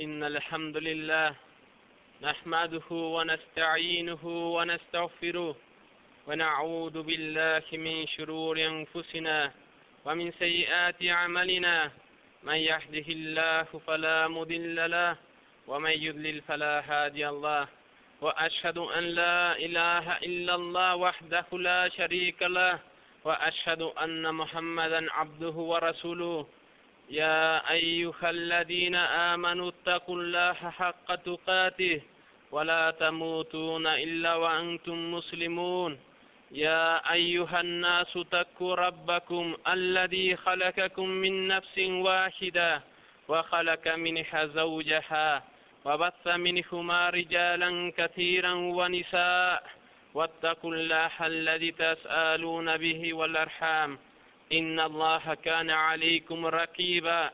إن الحمد لله نحمده ونستعينه ونستغفره ونعوذ بالله من شرور أنفسنا ومن سيئات أعمالنا. من يهده الله فلا مضل له ومن يضلل فلا هادي الله وأشهد أن لا إله إلا الله وحده لا شريك له. وأشهد أن محمدا عبده ورسوله. يا أيها الذين آمنوا اتقوا الله حق تقاته ولا تموتون إلا وأنتم مسلمون. يا أيها الناس اتقوا ربكم الذي خلقكم من نفس واحدة وخلق منها زوجها وبث منهما رجالا كثيرا ونساء واتقوا الله الذي تسألون به والأرحام. إن الله كان عليكم رقيبا.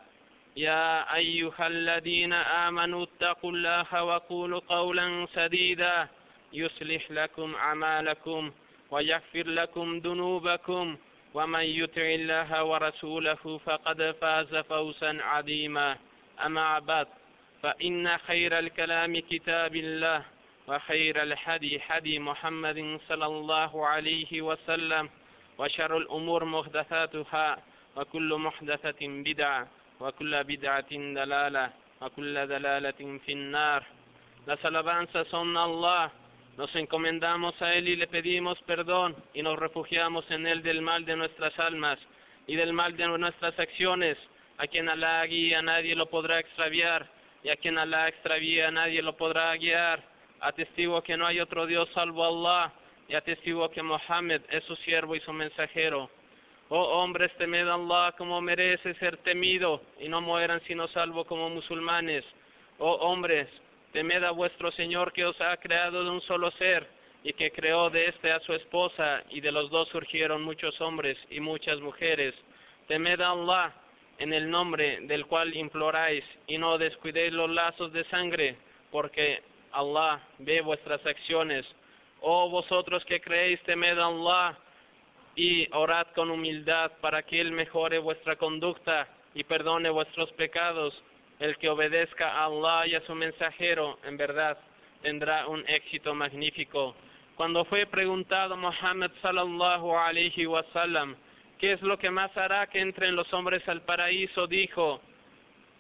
يا أيها الذين آمنوا اتقوا الله وقولوا قولا سديدا. يصلح لكم أعمالكم ويغفر لكم ذنوبكم. ومن يطع الله ورسوله فقد فاز فوزا عظيما. أما بعد فإن خير الكلام كتاب الله وخير الحدي حدي محمد صلى الله عليه وسلم. وشر الأمور محدثاتها وكل محدثة بدعة وكل بدعة دلالة وكل دلالة في النار Las alabanzas son a Allah. Nos encomendamos a Él y le pedimos perdón y nos refugiamos en Él del mal de nuestras almas y del mal de nuestras acciones. A quien Alá guía nadie lo podrá extraviar y a quien Alá extravía nadie lo podrá guiar. Atestigo que no hay otro Dios salvo Allah y atestigo que Mohammed es su siervo y su mensajero. Oh hombres, temed a Allah como merece ser temido y no mueran sino salvo como musulmanes. Oh hombres, temed a vuestro Señor que os ha creado de un solo ser y que creó de éste a su esposa y de los dos surgieron muchos hombres y muchas mujeres. Temed a Allah en el nombre del cual imploráis y no descuidéis los lazos de sangre porque Allah ve vuestras acciones. Oh vosotros que creéis, temed a Allah y orad con humildad para que Él mejore vuestra conducta y perdone vuestros pecados. El que obedezca a Allah y a su mensajero, en verdad, tendrá un éxito magnífico. cuando fue preguntado Muhammad sallallahu alayhi wa sallam, ¿qué es lo que más hará que entren los hombres al paraíso? Dijo,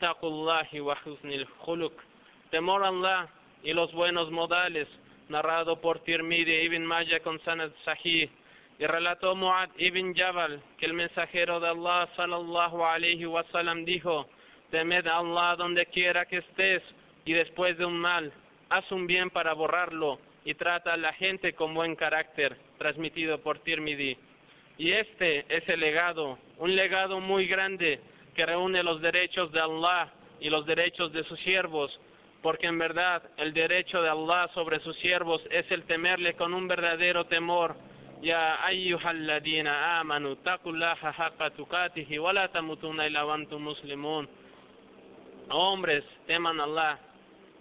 Taqullahi wa husnil khuluq, temor a Allah y los buenos modales, narrado por Tirmidhi ibn Majah con sanad sahih. Y relató Muad ibn Jabal que el mensajero de Allah sallallahu alayhi wa sallam dijo, temed a Allah donde quiera que estés y después de un mal, haz un bien para borrarlo y trata a la gente con buen carácter, transmitido por Tirmidhi. Y este es el legado, un legado muy grande que reúne los derechos de Allah y los derechos de sus siervos, porque en verdad el derecho de Allah sobre sus siervos es el temerle con un verdadero temor. Ya ayyuhalladina amanu taqullaha haqqa tuqatihi wa la tamutunna illa muslimun. Hombres, teman a Allah.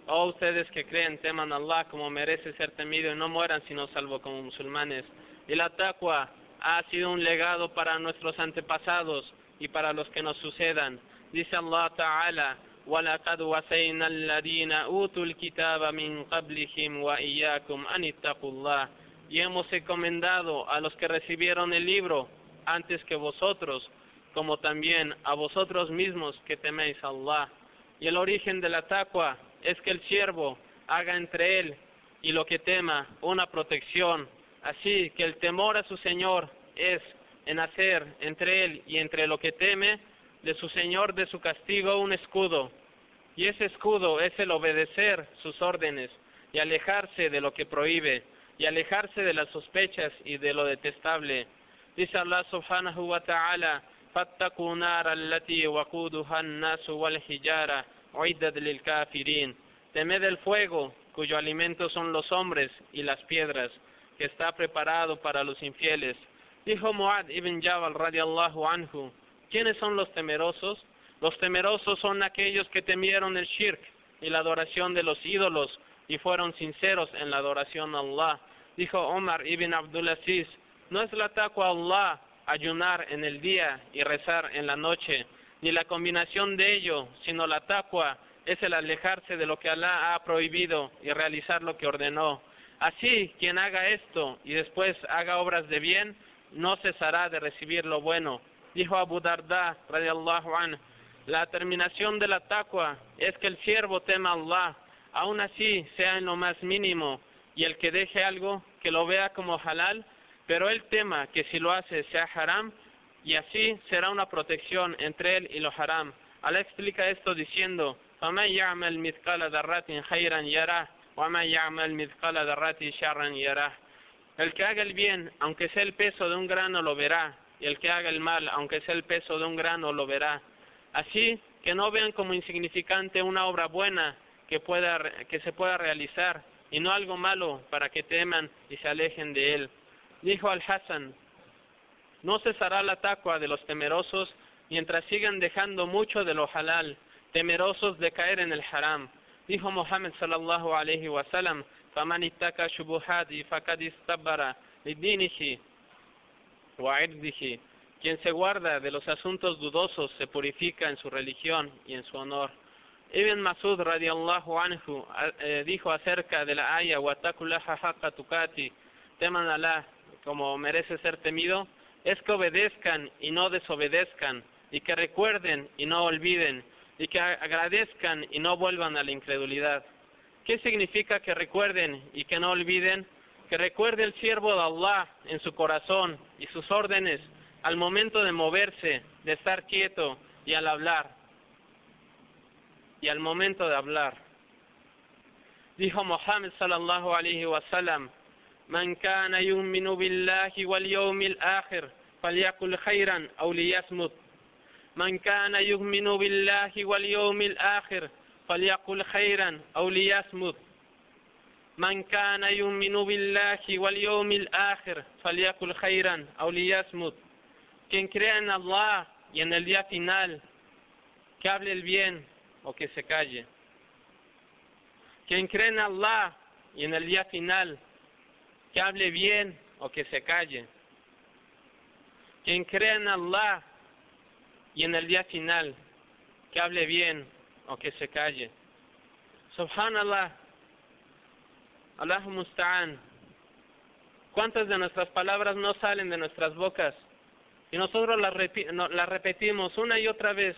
Oh ustedes que creen, teman a Allah como merece ser temido y no mueran sino salvo como musulmanes. Y la taqwa ha sido un legado para nuestros antepasados y para los que nos sucedan. Dice Allah Ta'ala, وَلَقَدْ وَسَيْنَا الَّذِينَ أُوتُوا الْكِتَابَ مِنْ قَبْلِهِمْ وَإِيَّاكُمْ أَنِ اتَّقُوا اللَّهَ Y hemos encomendado a los que recibieron el libro antes que vosotros, como también a vosotros mismos que teméis a Allah. Y el origen de la taqwa es que el siervo haga entre él y lo que tema una protección. Así que el temor a su Señor es en hacer entre él y entre lo que teme de su Señor de su castigo un escudo. Y ese escudo es el obedecer sus órdenes y alejarse de lo que prohíbe y alejarse de las sospechas y de lo detestable. Dice Allah subhanahu wa ta'ala, فاتقوا نار التي وقودها الناس والحجارة عدت للكافرين Temed el fuego, cuyo alimento son los hombres y las piedras, que está preparado para los infieles. Dijo Muad ibn Jabal radiallahu anhu, ¿quiénes son los temerosos? Los temerosos son aquellos que temieron el shirk y la adoración de los ídolos y fueron sinceros en la adoración a Allah. Dijo Omar ibn Abdulaziz, no es la taqwa a Allah ayunar en el día y rezar en la noche, ni la combinación de ello, sino la taqwa es el alejarse de lo que Allah ha prohibido y realizar lo que ordenó. Así, quien haga esto y después haga obras de bien, no cesará de recibir lo bueno Dijo Abu Darda, radiallahu anhu, la terminación de la taqwa es que el siervo tema a Allah, aun así sea en lo más mínimo, y el que deje algo, que lo vea como halal, pero él tema que si lo hace sea haram, y así será una protección entre él y lo haram. Allah explica esto diciendo, فَمَنْ يَعْمَلْ مِثْقَالَ ذَرَّةٍ خَيْرًا يَرَهُ وَمَنْ يَعْمَلْ مِثْقَالَ ذَرَّةٍ شَرًّا يَرَهُ El que haga el bien, aunque sea el peso de un grano, lo verá, y el que haga el mal, aunque sea el peso de un grano, lo verá. Así que no vean como insignificante una obra buena que, pueda, que se pueda realizar, y no algo malo para que teman y se alejen de él. Dijo Al-Hassan, no cesará la taqwa de los temerosos mientras sigan dejando mucho de lo halal, temerosos de caer en el haram. Dijo Muhammad sallallahu alayhi wa sallam, فَمَنِ اتَّقَى شُبُهَاتِ فَقَدْ Dije, quien se guarda de los asuntos dudosos se purifica en su religión y en su honor. Ibn Masud radiallahu anhu eh, dijo acerca de la aya Watakulaha haqqa tukati, teman Allah como merece ser temido, es que obedezcan y no desobedezcan, y que recuerden y no olviden, y que agradezcan y no vuelvan a la incredulidad. ¿Qué significa que recuerden y que no olviden? Que recuerde el siervo de Allah en su corazón y sus órdenes al momento de moverse, de estar quieto y al hablar. Y al momento de hablar. Dijo Muhammad sallallahu alaihi wasallam, من كان يؤمن بالله واليوم الآخر فليقل خيرا أو ليصمت من كان يؤمن بالله واليوم الآخر فليقل خيرا أو ليصمت من كان يؤمن بالله واليوم الآخر فليقل خيرا أو ليصمت quien crea en Allah y en el día final que hable el bien o que se calle quien cree en Allah y en el día final que hable bien o que se calle. Quien cree en Allah y en el día final, que hable bien o que se calle. Subhanallah, Allah musta'an. ¿Cuántas de nuestras palabras no salen de nuestras bocas? Y nosotros las, no- repetimos una y otra vez.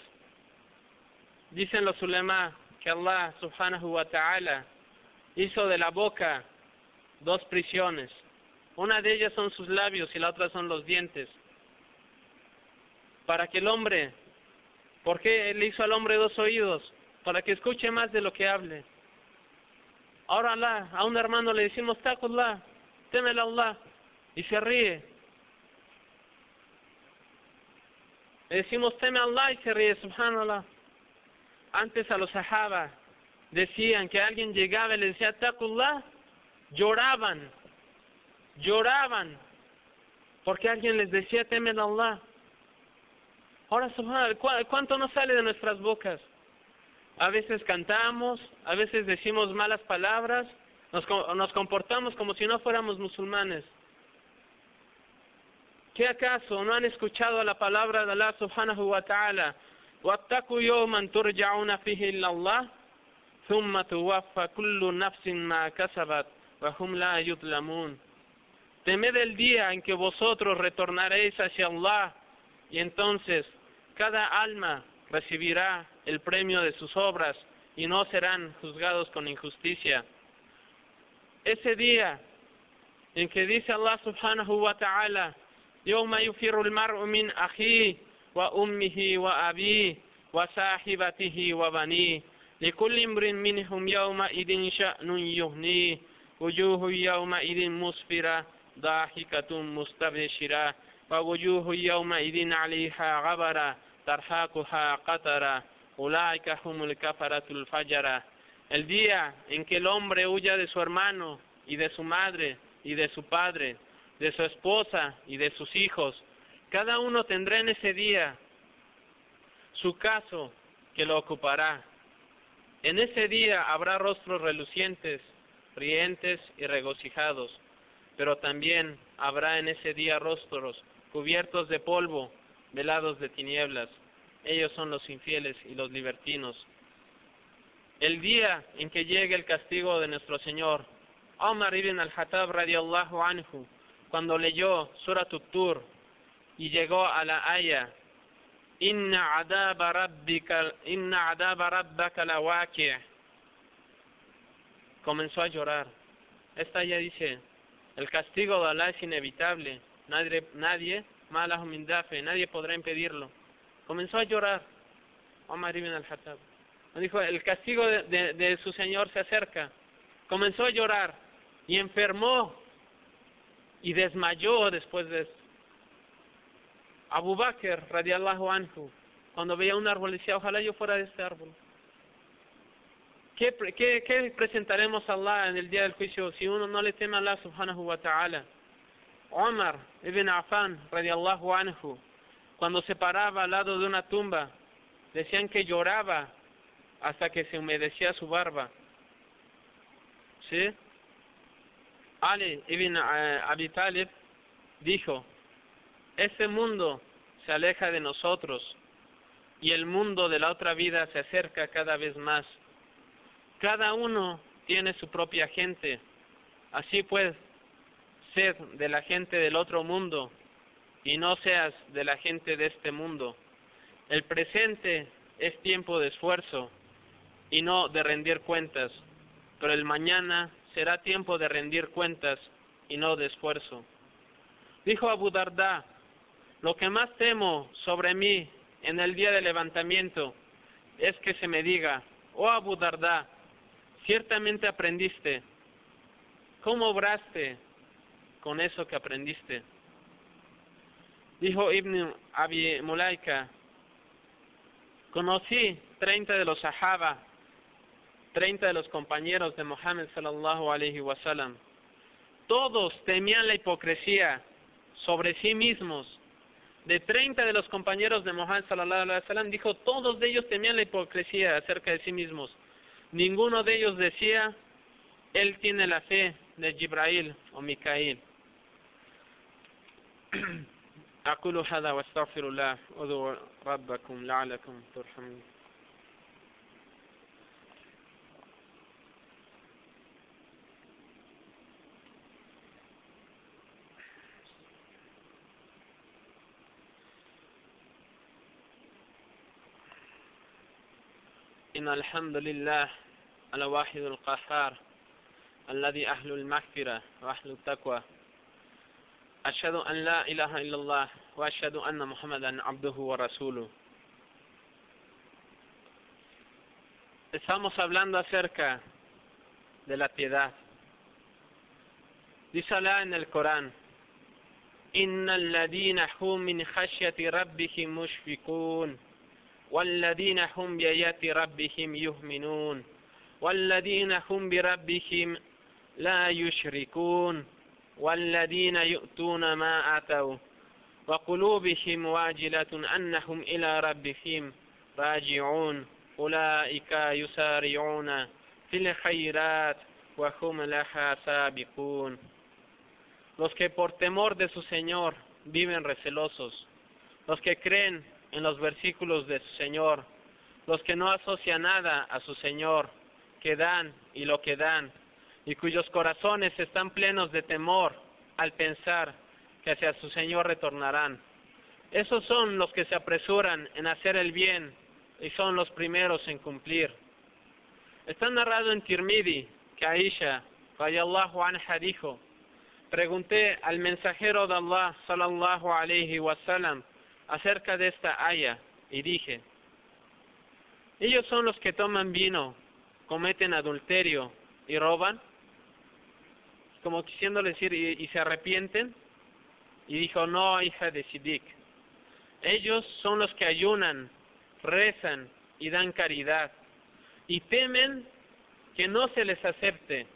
Dicen los ulema que Allah subhanahu wa ta'ala hizo de la boca dos prisiones. Una de ellas son sus labios y la otra son los dientes. Para que el hombre, ¿por qué él hizo al hombre dos oídos? Para que escuche más de lo que hable. Ahora a un hermano le decimos, taqullah, temel Allah, y se ríe. Le decimos, teme Allah y se ríe, subhanallah. Antes a los sahaba decían que alguien llegaba y le decía, taqullah, lloraban, lloraban, porque alguien les decía, temen a Allah. Ahora, subhanallah, ¿cu- ¿cuánto nos sale de nuestras bocas? A veces cantamos, a veces decimos malas palabras, nos, co- nos comportamos como si no fuéramos musulmanes. ¿Qué acaso no han escuchado la palabra de Allah subhanahu wa ta'ala? وَاتَّقُوا يَوْمًا تُرْجَعُونَ فِيهِ إِلَى اللَّهِ ثُمَّ تُوَفَّى كُلُّ نَفْسٍ مَا كَسَبَتْ وَهُمْ لَا يُظْلَمُونَ Temed el día en que vosotros retornaréis hacia Allah y entonces cada alma recibirá el premio de sus obras y no serán juzgados con injusticia. Ese día en que dice Allah subhanahu wa ta'ala يوم يفر المرء من أخيه وأمه وأبيه وصاحبته وبنيه لكل امرئ منهم يومئذ شأن يغنيه وجوه يومئذ مسفرة ضاحكة مستبشرة ووجوه يومئذ عليها غبرة tarhaquha qatara, ulaika humul kafaratul fajara. El día en que el hombre huya de su hermano y de su madre y de su padre, de su esposa y de sus hijos, cada uno tendrá en ese día su caso que lo ocupará. En ese día habrá rostros relucientes, rientes y regocijados, pero también habrá en ese día rostros cubiertos de polvo velados de tinieblas. Ellos son los infieles y los libertinos. El día en que llegue el castigo de nuestro Señor, Omar ibn al-Hattab radiallahu anhu, cuando leyó Surat Tur y llegó a la aya Inna adaba rabbika rabbaka lawaqi' comenzó a llorar. Esta aya dice, el castigo de Allah es inevitable, nadie nadie malahu min nadie podrá impedirlo. Comenzó a llorar Omar ibn al-Hattab. Dijo, el castigo de, de, su Señor se acerca. Comenzó a llorar y enfermó y desmayó después de esto. Abu Bakr, radiallahu anhu, cuando veía un árbol decía, ojalá yo fuera de este árbol. ¿Qué, pre- qué, ¿Qué presentaremos a Allah en el día del juicio si uno no le teme a Allah subhanahu wa ta'ala? Omar ibn Affan, radiallahu anhu, cuando se paraba al lado de una tumba, decían que lloraba hasta que se humedecía su barba. ¿Sí? Ali ibn eh, Abi Talib dijo, este mundo se aleja de nosotros y el mundo de la otra vida se acerca cada vez más. Cada uno tiene su propia gente. Así pues, sed de la gente del otro mundo y no seas de la gente de este mundo. El presente es tiempo de esfuerzo y no de rendir cuentas, pero el mañana será tiempo de rendir cuentas y no de esfuerzo. Dijo Abu Darda, lo que más temo sobre mí en el día del levantamiento es que se me diga, oh Abu Darda, ciertamente aprendiste, ¿cómo obraste con eso que aprendiste? Dijo Ibn Abi Mulaika, conocí 30 de los sahaba, 30 de los compañeros de Muhammad sallallahu. Todos temían la hipocresía sobre sí mismos. De 30 de los compañeros de Muhammad sallallahu alaihi wasallam dijo, todos de ellos temían la hipocresía acerca de sí mismos. Ninguno de ellos decía, él tiene la fe de Jibrail o Micail. أقول هذا وأستغفر الله أذو ربكم لعلكم ترحمون. إن الحمد لله الواحد القهار الذي أهل المغفرة وأهل التقوى أشهد أن لا إله إلا الله وأشهد أن محمدا عبده ورسوله Estamos hablando acerca de la piedad. Dice Allah en el Corán, إن الذين هم من خشية ربهم مشفقون والذين هم بآيات ربهم يؤمنون والذين هم بربهم لا يشركون والذين يؤتون ما آتوا وقلوبهم واجلة أنهم إلى ربهم راجعون أولئك يسارعون في الخيرات وهم لها سابقون los que por temor de su Señor viven recelosos, los que creen en los versículos de su Señor, los que no asocian nada a su Señor, que dan y lo que dan, y cuyos corazones están plenos de temor al pensar que hacia su Señor retornarán. Esos son los que se apresuran en hacer el bien y son los primeros en cumplir. Está narrado en Tirmidhi que Aisha, rayallahu anha, dijo, pregunté al mensajero de Allah, sallallahu alayhi wasallam, acerca de esta aya y dije, ellos son los que toman vino, cometen adulterio y roban, como quisiéndole decir, y, se arrepienten, y dijo, no, hija de Siddiq, ellos son los que ayunan, rezan y dan caridad, y temen que no se les acepte.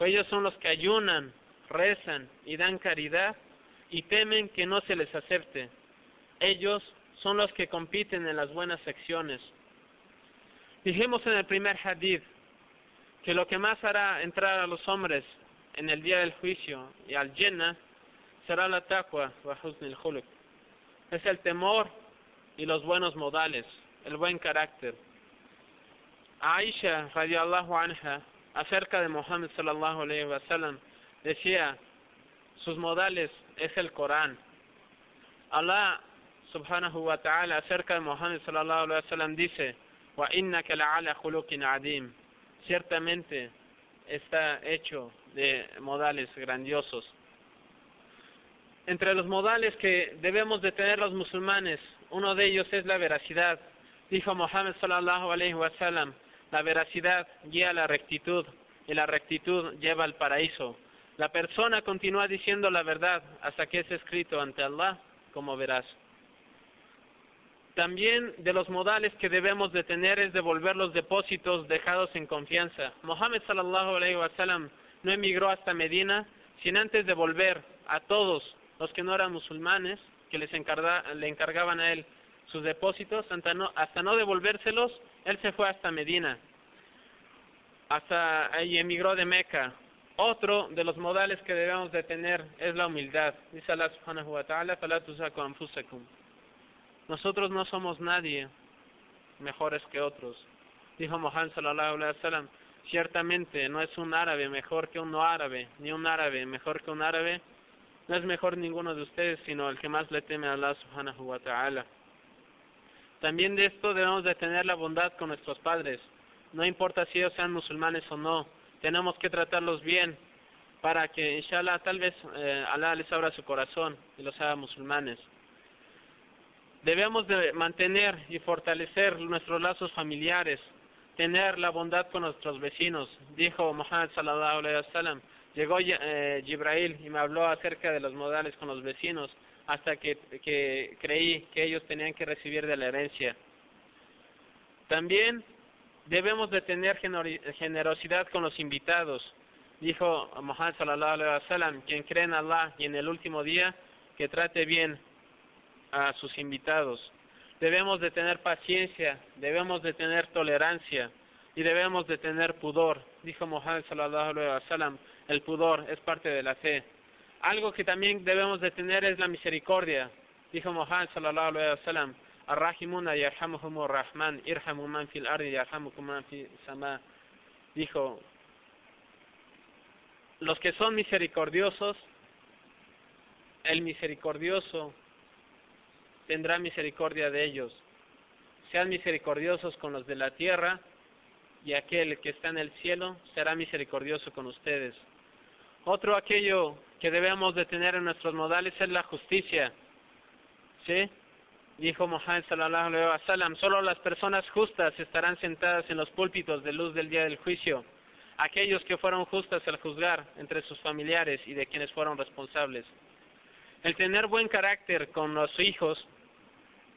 Ellos son los que ayunan, rezan y dan caridad, y temen que no se les acepte. Ellos son los que compiten en las buenas secciones. Dijimos en el primer hadith que lo que más hará entrar a los hombres en el día del juicio y al Jannah será la taqwa al Es el temor y los buenos modales, el buen carácter. Aisha radiallahu anha acerca de Muhammad sallallahu alayhi wa sallam decía sus modales es el Corán. Allah subhanahu wa ta'ala acerca de Muhammad sallallahu alayhi wa sallam dice wa innaka la'ala khuluqin adim ciertamente está hecho de modales grandiosos. Entre los modales que debemos de tener los musulmanes uno de ellos es la veracidad. Dijo Muhammad sallallahu alayhi wa sallam la veracidad guía la rectitud y la rectitud lleva al paraíso. La persona continúa diciendo la verdad hasta que es escrito ante Allah como verás también de los modales que debemos de tener es devolver los depósitos dejados en confianza. Mohammed sallallahu alaihi wasallam no emigró hasta Medina sin antes devolver a todos los que no eran musulmanes, que les encarga, le encargaban a él sus depósitos, hasta no, hasta no devolvérselos, él se fue hasta Medina, hasta ahí emigró de Meca. Otro de los modales que debemos de tener es la humildad. Dice Allah subhanahu wa ta'ala, Nosotros no somos nadie mejores que otros. Dijo Muhammad sallallahu alaihi wasallam, ciertamente no es un árabe mejor que un no árabe, ni un árabe mejor que un árabe. No es mejor ninguno de ustedes, sino el que más le teme a Allah subhanahu wa ta'ala. También de esto debemos de tener la bondad con nuestros padres. No importa si ellos sean musulmanes o no, tenemos que tratarlos bien para que, inshallah, tal vez eh, Allah les abra su corazón y los haga musulmanes debemos de mantener y fortalecer nuestros lazos familiares, tener la bondad con nuestros vecinos. Dijo Muhammad sallallahu alaihi llegó eh, Jibrail y me habló acerca de los modales con los vecinos hasta que, que creí que ellos tenían que recibir de la herencia. También debemos de tener generosidad con los invitados. Dijo Muhammad sallallahu alaihi quien cree en Allah y en el último día, que trate bien a sus invitados. Debemos de tener paciencia, debemos de tener tolerancia y debemos de tener pudor. Dijo Muhammad sallallahu alaihi wasallam, el pudor es parte de la fe. Algo que también debemos de tener es la misericordia. Dijo Muhammad sallallahu alaihi wasallam, Ar-Rahimuna yarhamuhumur Rahman, irhamu man fil ardi yarhamukum man fil sama. Dijo, los que son misericordiosos, el misericordioso tendrá misericordia de ellos. sean misericordiosos con los de la tierra, y aquel que está en el cielo será misericordioso con ustedes. Otro aquello que debemos de tener en nuestros modales es la justicia. ¿Sí? Dijo Muhammad sallallahu alaihi solo las personas justas estarán sentadas en los púlpitos de luz del día del juicio. Aquellos que fueron justas al juzgar entre sus familiares y de quienes fueron responsables. El tener buen carácter con los hijos,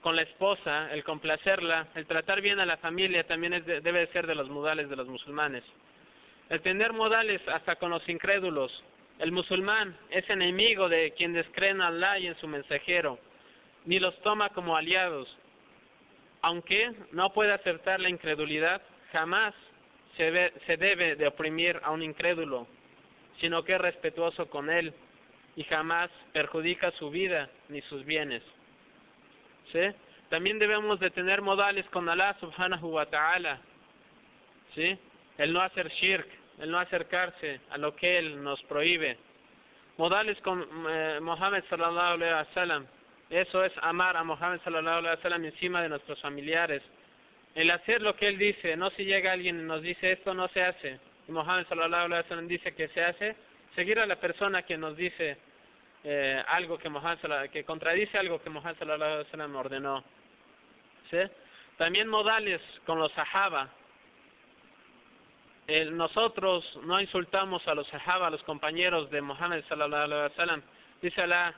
con la esposa, el complacerla, el tratar bien a la familia también es de- debe de ser de los modales de los musulmanes. El tener modales hasta con los incrédulos. El musulmán es enemigo de quien descreen a Allah y en su mensajero, ni los toma como aliados. Aunque no puede aceptar la incredulidad, jamás se, se debe de oprimir a un incrédulo, sino que es respetuoso con él y jamás perjudica su vida ni sus bienes. ¿Sí? También debemos de tener modales con Allah subhanahu wa ta'ala. ¿Sí? El no hacer shirk, el no acercarse a lo que Él nos prohíbe. Modales con eh, Mohammed sallallahu alaihi wasallam. Eso es amar a Mohammed sallallahu alaihi wasallam encima de nuestros familiares. El hacer lo que Él dice, no si llega alguien y nos dice esto no se hace. Y Mohammed sallallahu alaihi wasallam dice que se hace, seguir a la persona que nos dice eh, algo que Muhammad que contradice algo que Muhammad ordenó. ¿Sí? También modales con los sahaba. Eh, nosotros no insultamos a los sahaba, a los compañeros de Muhammad sallallahu alaihi. Dice Allah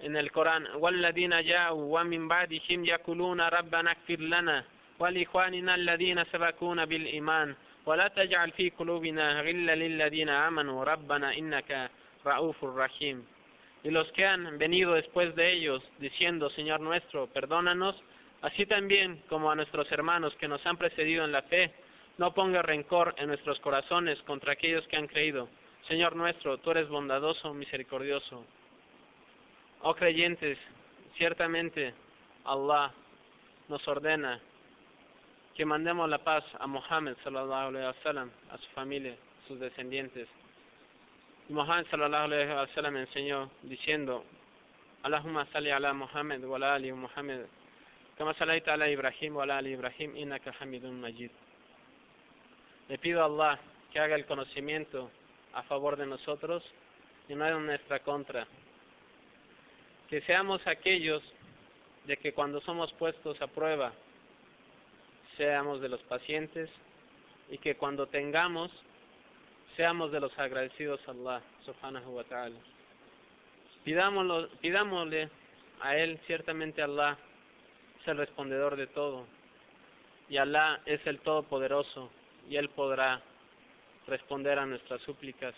en el Corán, "Walladina ya'u wa min ba'dihim yakuluna rabbana ighfir lana wa li ikhwanina alladhina sabaquna bil iman wa la taj'al fi qulubina ghillan lil ladina amanu rabbana innaka ra'ufur rahim." Y los que han venido después de ellos diciendo, Señor nuestro, perdónanos, así también como a nuestros hermanos que nos han precedido en la fe, no ponga rencor en nuestros corazones contra aquellos que han creído. Señor nuestro, tú eres bondadoso, misericordioso. Oh creyentes, ciertamente Allah nos ordena que mandemos la paz a wasallam, a su familia, sus descendientes. Muhammad sallallahu alaihi wasallam enseñó diciendo, Allahumma salli ala Muhammad wa ala ali Muhammad, kama salaita ala Ibrahim wa ala ali Ibrahim, innaka hamidun majid. Le pido a Allah que haga el conocimiento a favor de nosotros y no en nuestra contra. Que seamos aquellos de que cuando somos puestos a prueba, seamos de los pacientes y que cuando tengamos, seamos de los agradecidos a Allah subhanahu wa ta'ala. Pidámosle a Él, ciertamente Allah es el respondedor de todo y Allah es el Todopoderoso y Él podrá responder a nuestras súplicas.